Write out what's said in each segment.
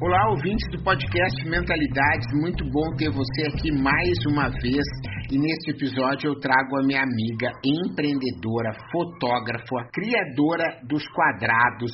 Olá, ouvintes do podcast Mentalidades, muito bom ter você aqui mais uma vez. E neste episódio eu trago a minha amiga empreendedora, fotógrafa, criadora dos quadrados,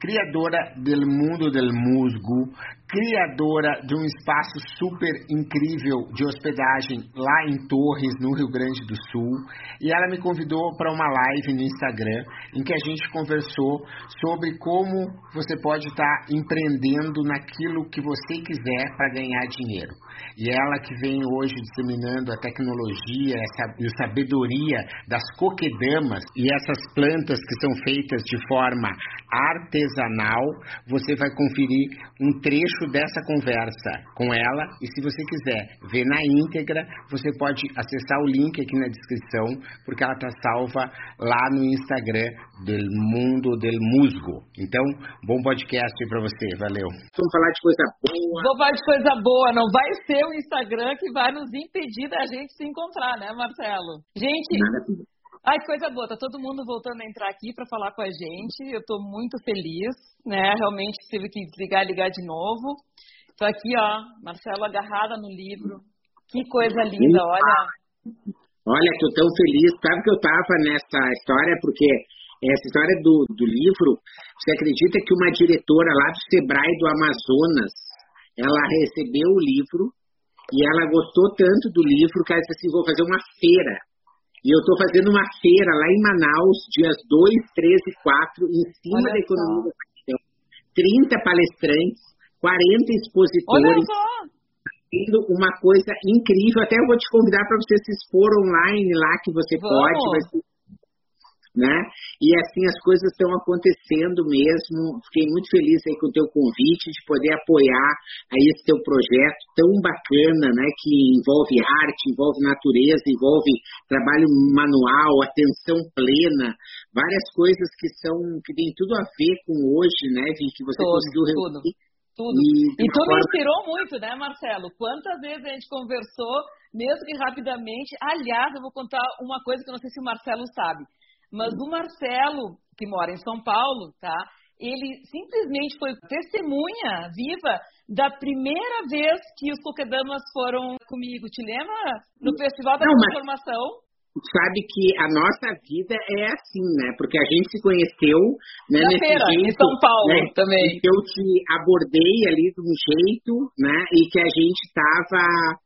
criadora do mundo del musgo, criadora de um espaço super incrível de hospedagem lá em Torres, no Rio Grande do Sul. E ela me convidou para uma live no Instagram em que a gente conversou sobre como você pode estar empreendendo naquilo que você quiser para ganhar dinheiro. E ela que vem hoje disseminando a tecnologia e a sabedoria das coquedamas e essas plantas que são feitas de forma artesanal, você vai conferir um trecho dessa conversa com ela. E se você quiser ver na íntegra, você pode acessar o link aqui na descrição, porque ela está salva lá no Instagram do Mundo del Musgo. Então, bom podcast para você, valeu. Vamos falar de coisa boa. Vou falar de coisa boa, não vai ser o Instagram que vai nos impedir da gente se encontrar, né, Marcelo? Gente, ai, coisa boa, tá todo mundo voltando a entrar aqui para falar com a gente. Eu tô muito feliz, né? Realmente tive que desligar e ligar de novo. Tô aqui, ó, Marcelo agarrada no livro. Que coisa linda, olha. Olha, tô tão feliz. Sabe que eu tava nessa história porque essa história do, do livro, você acredita que uma diretora lá do Sebrae do Amazonas, ela recebeu o livro e ela gostou tanto do livro que ela disse assim, vou fazer uma feira. E eu estou fazendo uma feira lá em Manaus, dias 2, 3 e 4, em cima Olha da economia só. da paixão. 30 palestrantes, 40 Olha expositores, tendo uma coisa incrível. Até eu vou te convidar para você se expor online lá, que você Vamos. pode. Vai ser né? E assim as coisas estão acontecendo mesmo. Fiquei muito feliz aí com o teu convite de poder apoiar aí esse teu projeto tão bacana, né? Que envolve arte, envolve natureza, envolve trabalho manual, atenção plena, várias coisas que são que tem tudo a ver com hoje, né? Vi que você Tudo, conseguiu tudo. reunir. Tudo. E, de E uma tu me inspirou muito, né, Marcelo? Quantas vezes a gente conversou, mesmo que rapidamente. Aliás, eu vou contar uma coisa que eu não sei se o Marcelo sabe. Mas o Marcelo, que mora em São Paulo, tá? Ele simplesmente foi testemunha viva da primeira vez que os Coquedamas foram comigo. Te lembra? No Festival da Não, Transformação. sabe que a nossa vida é assim, né? Porque a gente se conheceu né, Na nesse feira, em jeito, São Paulo né, também. Que eu te abordei ali de um jeito, né? E que a gente estava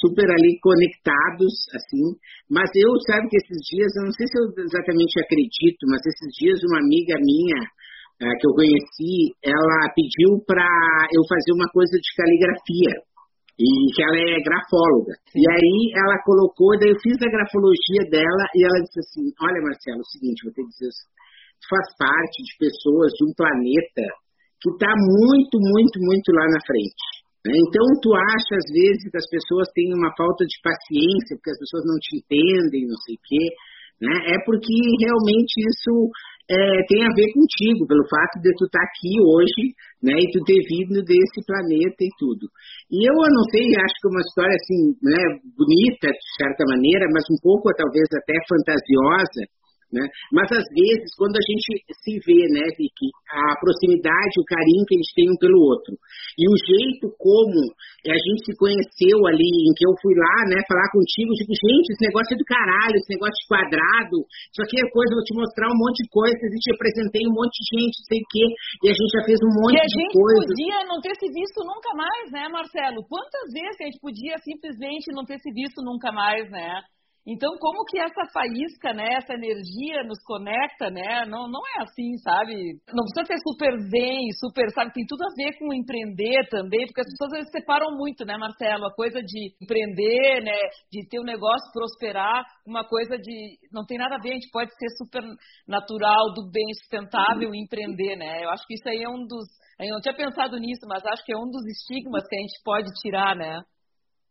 super ali conectados, assim. Mas eu, sabe que esses dias, eu não sei se eu exatamente acredito, mas esses dias uma amiga minha eh, que eu conheci, ela pediu para eu fazer uma coisa de caligrafia e que ela é grafóloga. E aí ela colocou, daí eu fiz a grafologia dela e ela disse assim, olha Marcelo, é o seguinte, vou ter que dizer, tu faz parte de pessoas de um planeta que está muito, muito, muito lá na frente. Né? Então tu acha às vezes que as pessoas têm uma falta de paciência, porque as pessoas não te entendem, não sei o quê, né? É porque realmente isso é, tem a ver contigo, pelo fato de tu estar aqui hoje, né, e tu ter vindo desse planeta e tudo. E eu não sei, acho que é uma história assim, né, bonita de certa maneira, mas um pouco talvez até fantasiosa, né? Mas às vezes, quando a gente se vê, né, Vicky, a proximidade, o carinho que a gente tem um pelo outro, e o jeito como a gente se conheceu ali, em que eu fui lá, né, falar contigo, tipo, gente, esse negócio é do caralho, esse negócio de quadrado, isso aqui é coisa, vou te mostrar um monte de coisa, e te apresentei um monte de gente, não sei o quê, e a gente já fez um monte E a de gente coisa. podia não ter se visto nunca mais, né, Marcelo? Quantas vezes a gente podia simplesmente não ter se visto nunca mais, né? Então, como que essa faísca, né, essa energia nos conecta, né? Não, não é assim, sabe? Não precisa ser super zen, super, sabe? Tem tudo a ver com empreender também, porque as pessoas vezes separam muito, né, Marcelo? A coisa de empreender, né, de ter um negócio prosperar, uma coisa de não tem nada a ver, a gente pode ser super natural, do bem sustentável e empreender, né? Eu acho que isso aí é um dos, eu não tinha pensado nisso, mas acho que é um dos estigmas que a gente pode tirar, né?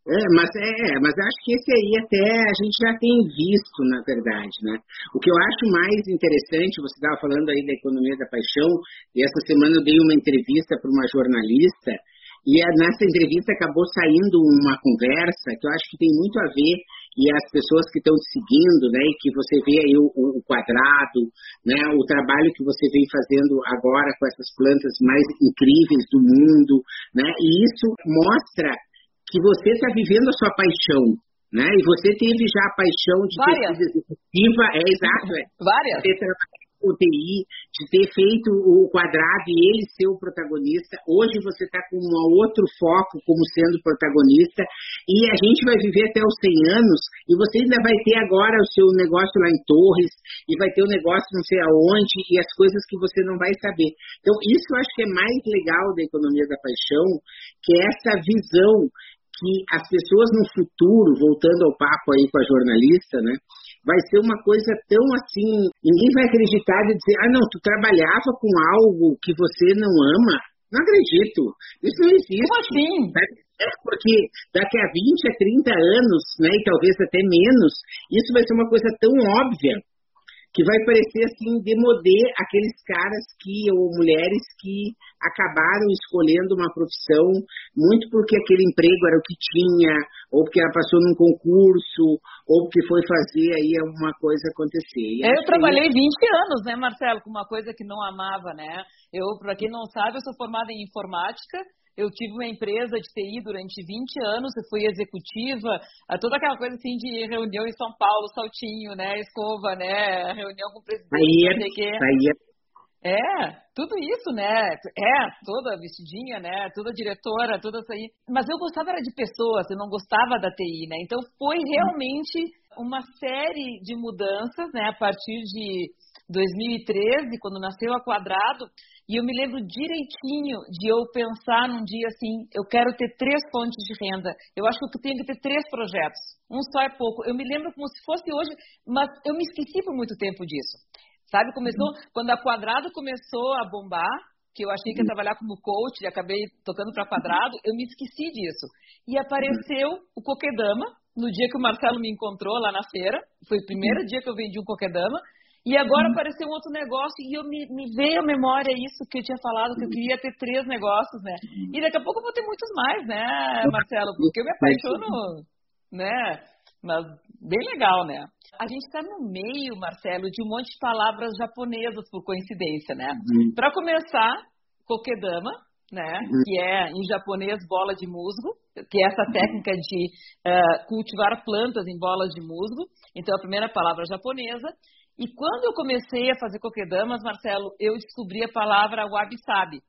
É, mas é, mas acho que esse aí até a gente já tem visto, na verdade, né? O que eu acho mais interessante, você estava falando aí da economia da paixão, e essa semana eu dei uma entrevista para uma jornalista, e nessa entrevista acabou saindo uma conversa que eu acho que tem muito a ver, e as pessoas que estão te seguindo, né, e que você vê aí o, o quadrado, né, o trabalho que você vem fazendo agora com essas plantas mais incríveis do mundo, né, e isso mostra que você está vivendo a sua paixão, né? E você teve já a paixão de Várias. ter sido executiva, é exato, é. Várias. De ter trabalhado com TI, de ter feito o quadrado e ele ser o protagonista. Hoje você está com um outro foco como sendo protagonista e a gente vai viver até os 100 anos e você ainda vai ter agora o seu negócio lá em Torres e vai ter o um negócio não sei aonde e as coisas que você não vai saber. Então isso eu acho que é mais legal da economia da paixão, que é essa visão que as pessoas no futuro, voltando ao papo aí com a jornalista, né, vai ser uma coisa tão assim, ninguém vai acreditar e dizer, ah não, tu trabalhava com algo que você não ama. Não acredito. Isso não existe. Como assim? É porque daqui a 20, a 30 anos, né, e talvez até menos, isso vai ser uma coisa tão óbvia que vai parecer assim demodê aqueles caras que ou mulheres que acabaram escolhendo uma profissão muito porque aquele emprego era o que tinha ou porque ela passou num concurso ou porque foi fazer aí alguma coisa acontecer. eu trabalhei 20 anos, né, Marcelo, com uma coisa que não amava, né? Eu, para quem não sabe, eu sou formada em informática eu tive uma empresa de TI durante 20 anos, eu fui executiva, toda aquela coisa assim de reunião em São Paulo, saltinho, né, escova, né, reunião com o presidente, saía, não sei o quê. Saía. É, tudo isso, né? É, toda vestidinha, né? Toda diretora, toda isso aí. Mas eu gostava era de pessoas, eu não gostava da TI, né? Então foi realmente uma série de mudanças, né? A partir de 2013, quando nasceu a Quadrado, e eu me lembro direitinho de eu pensar num dia assim, eu quero ter três fontes de renda. Eu acho que eu tenho que ter três projetos. Um só é pouco. Eu me lembro como se fosse hoje, mas eu me esqueci por muito tempo disso. Sabe, começou uhum. quando a Quadrado começou a bombar, que eu achei que ia uhum. trabalhar como coach e acabei tocando para Quadrado, eu me esqueci disso. E apareceu o Coquedama no dia que o Marcelo me encontrou lá na feira. Foi o primeiro uhum. dia que eu vendi um Coquedama. E agora uhum. apareceu um outro negócio e eu me, me, veio à memória isso que eu tinha falado, que eu queria ter três negócios, né? E daqui a pouco eu vou ter muitos mais, né, Marcelo? Porque eu me apaixono, né? Mas bem legal, né? A gente está no meio, Marcelo, de um monte de palavras japonesas, por coincidência, né? Uhum. Para começar, kokedama, né? Uhum. Que é em japonês bola de musgo, que é essa técnica de uh, cultivar plantas em bolas de musgo. Então a primeira palavra japonesa. E quando eu comecei a fazer coquedamas, Marcelo, eu descobri a palavra wabi-sabi,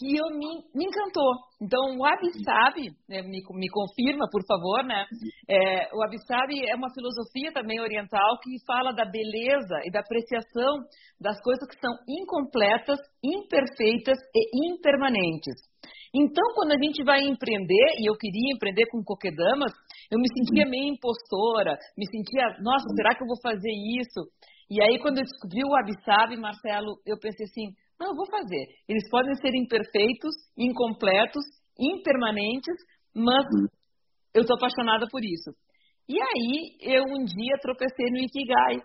que eu me, me, encantou. Então, o wabi-sabi, né, me, me, confirma, por favor, né? É, o wabi-sabi é uma filosofia também oriental que fala da beleza e da apreciação das coisas que são incompletas, imperfeitas e impermanentes. Então, quando a gente vai empreender, e eu queria empreender com coquedamas, eu me sentia meio impostora, me sentia, nossa, será que eu vou fazer isso? E aí, quando eu descobri o Abissab, Marcelo, eu pensei assim, não, eu vou fazer. Eles podem ser imperfeitos, incompletos, impermanentes, mas eu estou apaixonada por isso. E aí, eu um dia tropecei no Ikigai.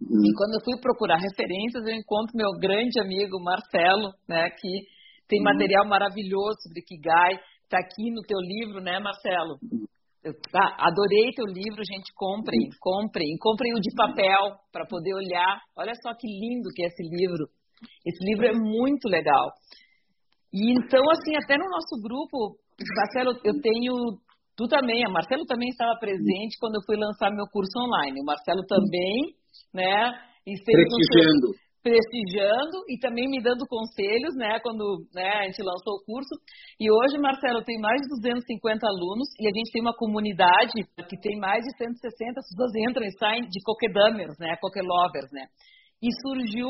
E quando eu fui procurar referências, eu encontro meu grande amigo Marcelo, né, que tem uhum. material maravilhoso sobre Kigai. Está aqui no teu livro, né, Marcelo? Eu, tá, adorei teu livro, gente. Comprem, comprem. Comprem o de papel para poder olhar. Olha só que lindo que é esse livro. Esse livro é muito legal. E então, assim, até no nosso grupo, Marcelo, eu tenho. Tu também, a Marcelo também estava presente quando eu fui lançar meu curso online. O Marcelo também, né? E prestigiando. prestigiando e também me dando conselhos, né, quando né, a gente lançou o curso. E hoje, Marcelo, tenho mais de 250 alunos e a gente tem uma comunidade que tem mais de 160 pessoas entram e saem de coquedummers, né, coquelovers, né. E surgiu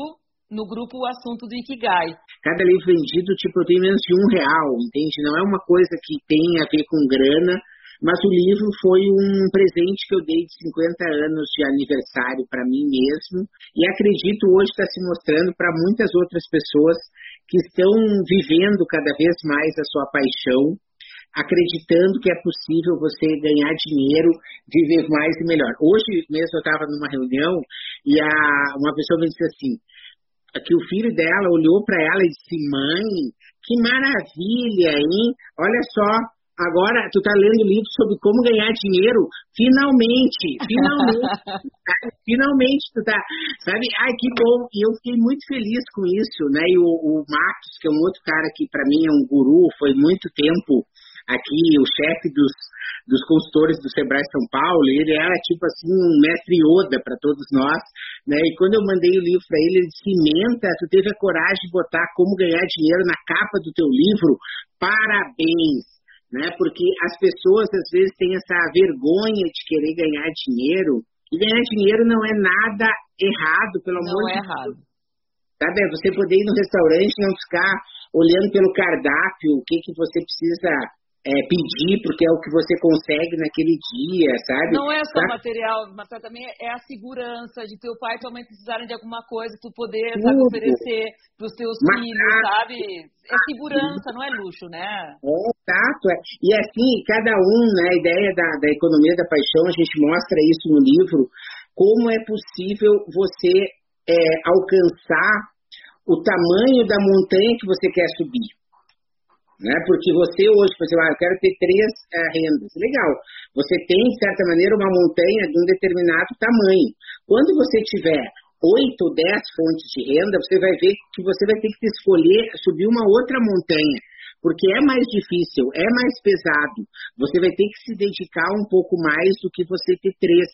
no grupo o assunto do Ikigai. Cada livro vendido, tipo, eu tenho menos de um real, entende? Não é uma coisa que tem a ver com grana, mas o livro foi um presente que eu dei de 50 anos de aniversário para mim mesmo e acredito hoje está se mostrando para muitas outras pessoas que estão vivendo cada vez mais a sua paixão, acreditando que é possível você ganhar dinheiro, viver mais e melhor. Hoje mesmo eu estava numa reunião e a, uma pessoa me disse assim, que o filho dela olhou para ela e disse: Mãe, que maravilha, hein? Olha só, agora tu tá lendo livro sobre como ganhar dinheiro. Finalmente, finalmente, finalmente tu tá, sabe? Ai, que bom. E eu fiquei muito feliz com isso, né? E o, o Marcos, que é um outro cara que para mim é um guru, foi muito tempo aqui o chefe dos dos consultores do Sebrae São Paulo, ele era tipo assim um mestre Yoda para todos nós, né? E quando eu mandei o livro para ele, ele disse: "Menta, tu teve a coragem de botar como ganhar dinheiro na capa do teu livro. Parabéns!" Né? Porque as pessoas às vezes têm essa vergonha de querer ganhar dinheiro, e ganhar dinheiro não é nada errado, pelo não amor é de errado. Deus. Sabe, é você poder ir no restaurante e não ficar olhando pelo cardápio, o que que você precisa é, pedir porque é o que você consegue naquele dia, sabe? Não é só Sabe? material, mas também é a segurança de teu pai e tua mãe precisarem de alguma coisa, tu poder sabe, oferecer para os teus Mas- filhos, sabe? É segurança, não é luxo, né? É, exato. é. E assim, cada um, né, a ideia da, da economia da paixão, a gente mostra isso no livro, como é possível você é, alcançar o tamanho da montanha que você quer subir. Né? Porque você hoje, por exemplo, ah, eu quero ter três eh, rendas. Legal. Você tem, de certa maneira, uma montanha de um determinado tamanho. Quando você tiver oito ou dez fontes de renda, você vai ver que você vai ter que escolher subir uma outra montanha. Porque é mais difícil, é mais pesado. Você vai ter que se dedicar um pouco mais do que você ter três.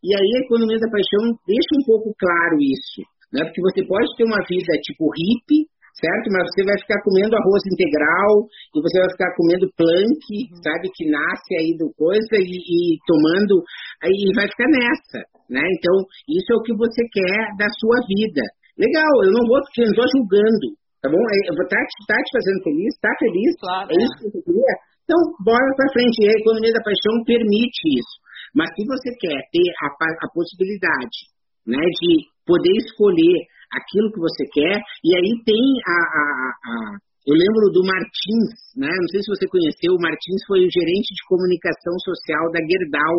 E aí a economia da paixão deixa um pouco claro isso. Né? Porque você pode ter uma vida tipo hippie, certo? Mas você vai ficar comendo arroz integral e você vai ficar comendo plank, sabe, que nasce aí do coisa e, e tomando, aí vai ficar nessa, né? Então, isso é o que você quer da sua vida. Legal, eu não vou, eu não julgando, tá bom? Eu vou tá, te- tá te fazendo feliz, tá feliz, Claro, é é. isso que você queria? Então, bora pra frente. E a economia da paixão permite isso. Mas se você quer ter a, a possibilidade né, de poder escolher aquilo que você quer, e aí tem a, a- a- eu lembro do Martins, né? Não sei se você conheceu, o Martins foi o gerente de comunicação social da Gerdau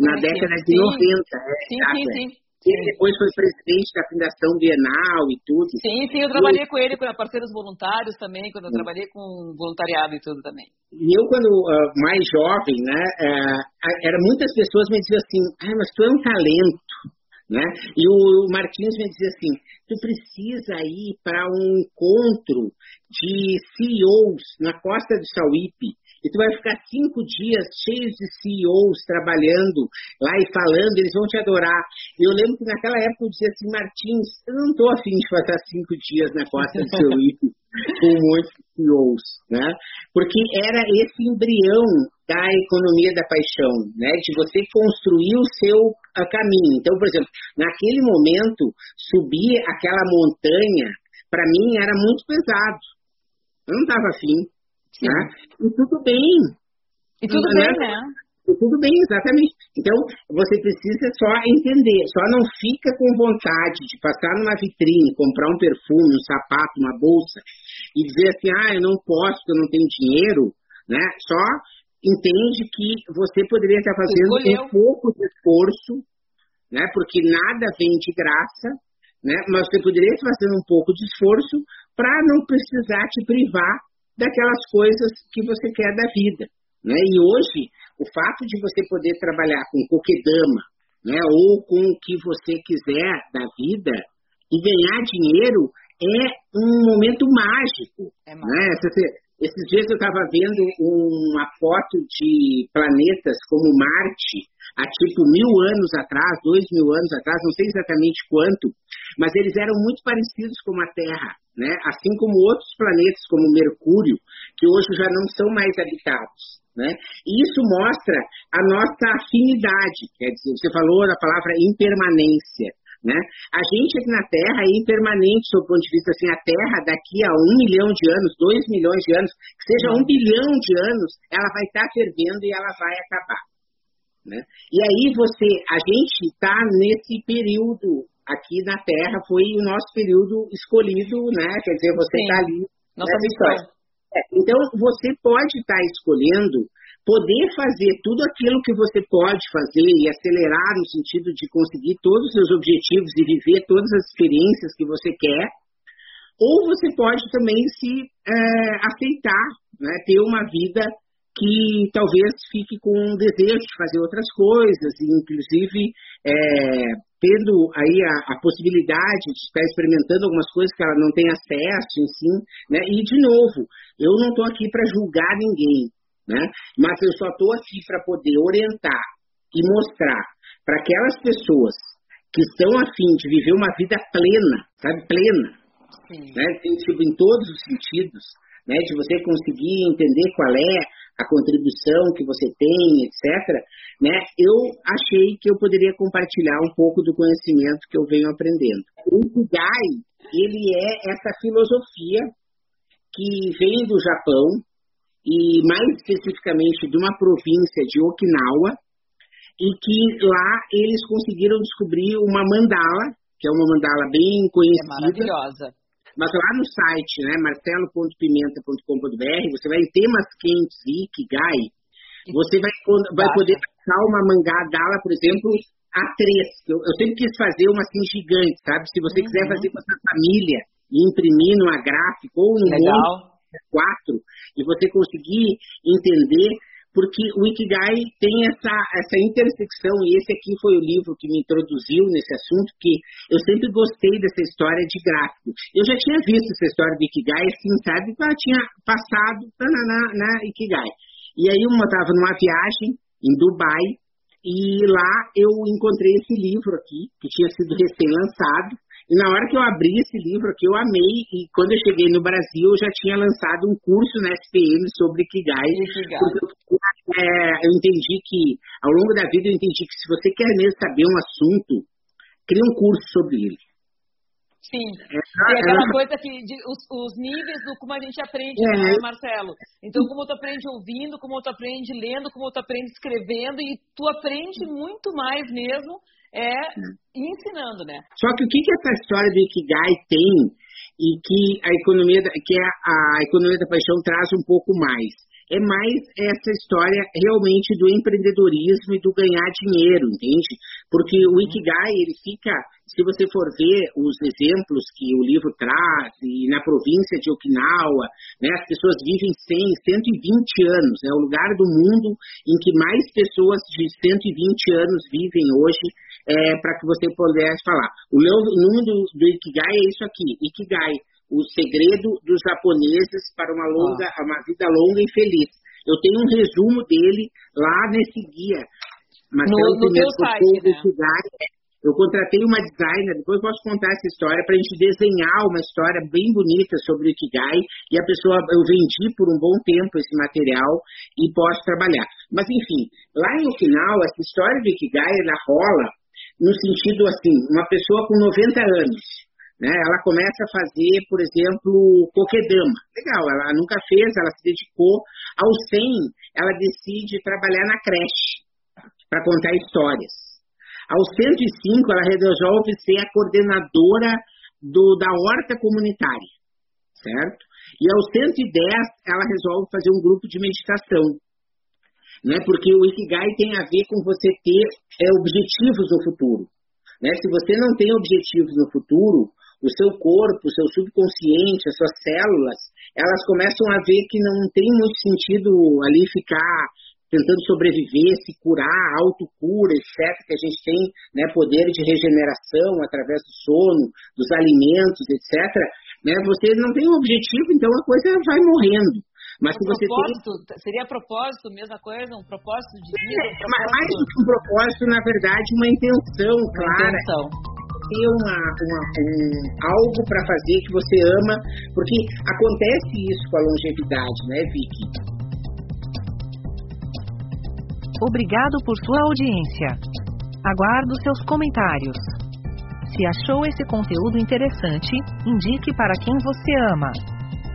na Conheci. década de Sim. 90. é, Sim, exato, sim, sim. Ele depois foi presidente da Fundação Bienal e tudo. Sim, sim, eu trabalhei com ele, com parceiros voluntários também, quando eu trabalhei com voluntariado e tudo também. E eu, quando ah, mais jovem, né, ah, era muitas pessoas me diziam assim, ah, mas tu é um talento, né? E o Martins me dizia assim, tu precisa ir para um encontro de CEOs na costa do Sauípe, e tu vai ficar cinco dias cheios de CEOs trabalhando lá e falando, eles vão te adorar. E eu lembro que naquela época eu dizia assim, Martins, eu não estou afim de passar cinco dias na costa do Sauípe com muitos CEOs, né? Porque era esse embrião da economia da paixão, né? De você construir o seu ah, caminho. Então, por exemplo, naquele momento, subir aquela montanha, para mim, era muito pesado. Eu não estava afim, né? E tudo bem, E tudo Não, bem, não. né? e tudo bem, exatamente. Então, você precisa só entender, só não fica com vontade de passar numa vitrine, comprar um perfume, um sapato, uma bolsa e dizer assim, ah, eu não posso, eu não tenho dinheiro, né? Só entende que você poderia estar fazendo Escolheu. um pouco de esforço, né? Porque nada vem de graça, né? Mas você poderia estar fazendo um pouco de esforço para não precisar te privar daquelas coisas que você quer da vida, né? E hoje o fato de você poder trabalhar com coquedama, né, ou com o que você quiser da vida e ganhar dinheiro é um momento mágico. É Né? Esse- Esses dias eu estava vendo uma foto de planetas como Marte, há tipo mil anos atrás, dois mil anos atrás, não sei exatamente quanto, mas eles eram muito parecidos com a Terra, né? assim como outros planetas, como Mercúrio, que hoje já não são mais habitados. Né? E isso mostra a nossa afinidade, quer dizer, você falou da palavra impermanência. Né? A gente aqui na Terra é impermanente, sob o ponto de vista assim, a Terra daqui a um milhão de anos, dois milhões de anos, que seja um bilhão de anos, ela vai estar fervendo e ela vai acabar. Né? E aí você, a gente está nesse período aqui na Terra, foi o nosso período escolhido, né? Quer dizer, você está ali. Nossa missão. É, então, você pode estar tá escolhendo poder fazer tudo aquilo que você pode fazer e acelerar no sentido de conseguir todos os seus objetivos e viver todas as experiências que você quer, ou você pode também se é, aceitar, né, ter uma vida que talvez fique com um desejo de fazer outras coisas, e inclusive é, tendo aí a, a, possibilidade de estar experimentando algumas coisas que ela não tem acesso, enfim, né? E de novo, eu não estou aqui para julgar ninguém, né? Mas eu só estou aqui para poder orientar e mostrar para aquelas pessoas que estão afim de viver uma vida plena, sabe, plena, Sim. né? Tipo, em todos os sentidos, né? De você conseguir entender qual é a contribuição que você tem, etc. Né? Eu achei que eu poderia compartilhar um pouco do conhecimento que eu venho aprendendo. O Ikigai, ele é essa filosofia que vem do Japão, e mais especificamente de uma província de Okinawa, e que lá eles conseguiram descobrir uma mandala, que é uma mandala bem conhecida. É maravilhosa. Mas lá no site, né, marcelo.pimenta.com.br, você vai em temas quentes e Ikigai, você vai, vai poder passar uma mangá por exemplo, a três. Eu, eu, sempre quis fazer uma assim gigante, sabe? Se você uhum. quiser fazer com a sua família e imprimir numa gráfica ou num Legal quatro, e você conseguir entender, porque o Ikigai tem essa, essa intersecção, e esse aqui foi o livro que me introduziu nesse assunto, que eu sempre gostei dessa história de gráfico. Eu já tinha visto essa história do Ikigai, assim, sabe? Eu tinha passado na, na, Ikigai. E aí eu estava numa viagem em Dubai, e lá eu encontrei esse livro aqui, que tinha sido recém-lançado, e na hora que eu abri esse livro aqui, eu amei. E quando eu cheguei no Brasil, eu já tinha lançado um curso na SPM sobre Kigai. Porque é, eu entendi que, ao longo da vida, eu entendi que se você quer mesmo saber um assunto, cria um curso sobre ele. Sim. É, e aquela é, coisa que de, os, os, níveis do como a gente aprende, é, né, Marcelo? Então, como tu aprende ouvindo, como tu aprende lendo, como tu aprende escrevendo, e tu aprende muito mais mesmo é ensinando, né? Só que o que, que essa história do Ikigai tem e que a economia, que a, a economia da paixão traz um pouco mais? é mais essa história realmente do empreendedorismo e do ganhar dinheiro, entende? Porque o Ikigai, ele fica, se você for ver os exemplos que o livro traz, e na província de Okinawa, né, as pessoas vivem 100, 120 anos, é o lugar do mundo em que mais pessoas de 120 anos vivem hoje, é, para que você pudesse falar. O nome do, do Ikigai é isso aqui, Ikigai o segredo dos japoneses para uma longa, ah. uma vida longa e feliz. Eu tenho um resumo dele lá nesse guia. Mas no, no teu site, né? Eu contratei uma designer, depois posso contar essa história, para a gente desenhar uma história bem bonita sobre o Ikigai, e a pessoa, eu vendi por um bom tempo esse material e posso trabalhar. Mas enfim, lá no final, essa história do Ikigai, ela rola no sentido assim, uma pessoa com 90 anos, né? Ela começa a fazer, por exemplo, coquedama. Legal, ela nunca fez, ela se dedicou. Aos 100, ela decide trabalhar na creche para contar histórias. Aos 105, ela resolve ser a coordenadora do, da horta comunitária, certo? E aos 110, ela resolve fazer um grupo de meditação. Né? Porque o Ikigai tem a ver com você ter é, objetivos no futuro. Né? Se você não tem objetivos no futuro, o seu corpo, o seu subconsciente, as suas células, elas começam a ver que não tem muito sentido ali ficar tentando sobreviver, se curar, autocura, etc., que a gente tem né, poder de regeneração através do sono, dos alimentos, etc., né, você não tem um objetivo, então a coisa vai morrendo. Mas se você propósito, tem... seria propósito, mesma coisa, um propósito de vida? Um é, propósito... Mais do que um propósito, na verdade, uma intenção uma clara. Intenção ter uma, uma um, algo para fazer que você ama, porque acontece isso com a longevidade, né, Vicky? Obrigado por sua audiência. Aguardo seus comentários. Se achou esse conteúdo interessante, indique para quem você ama.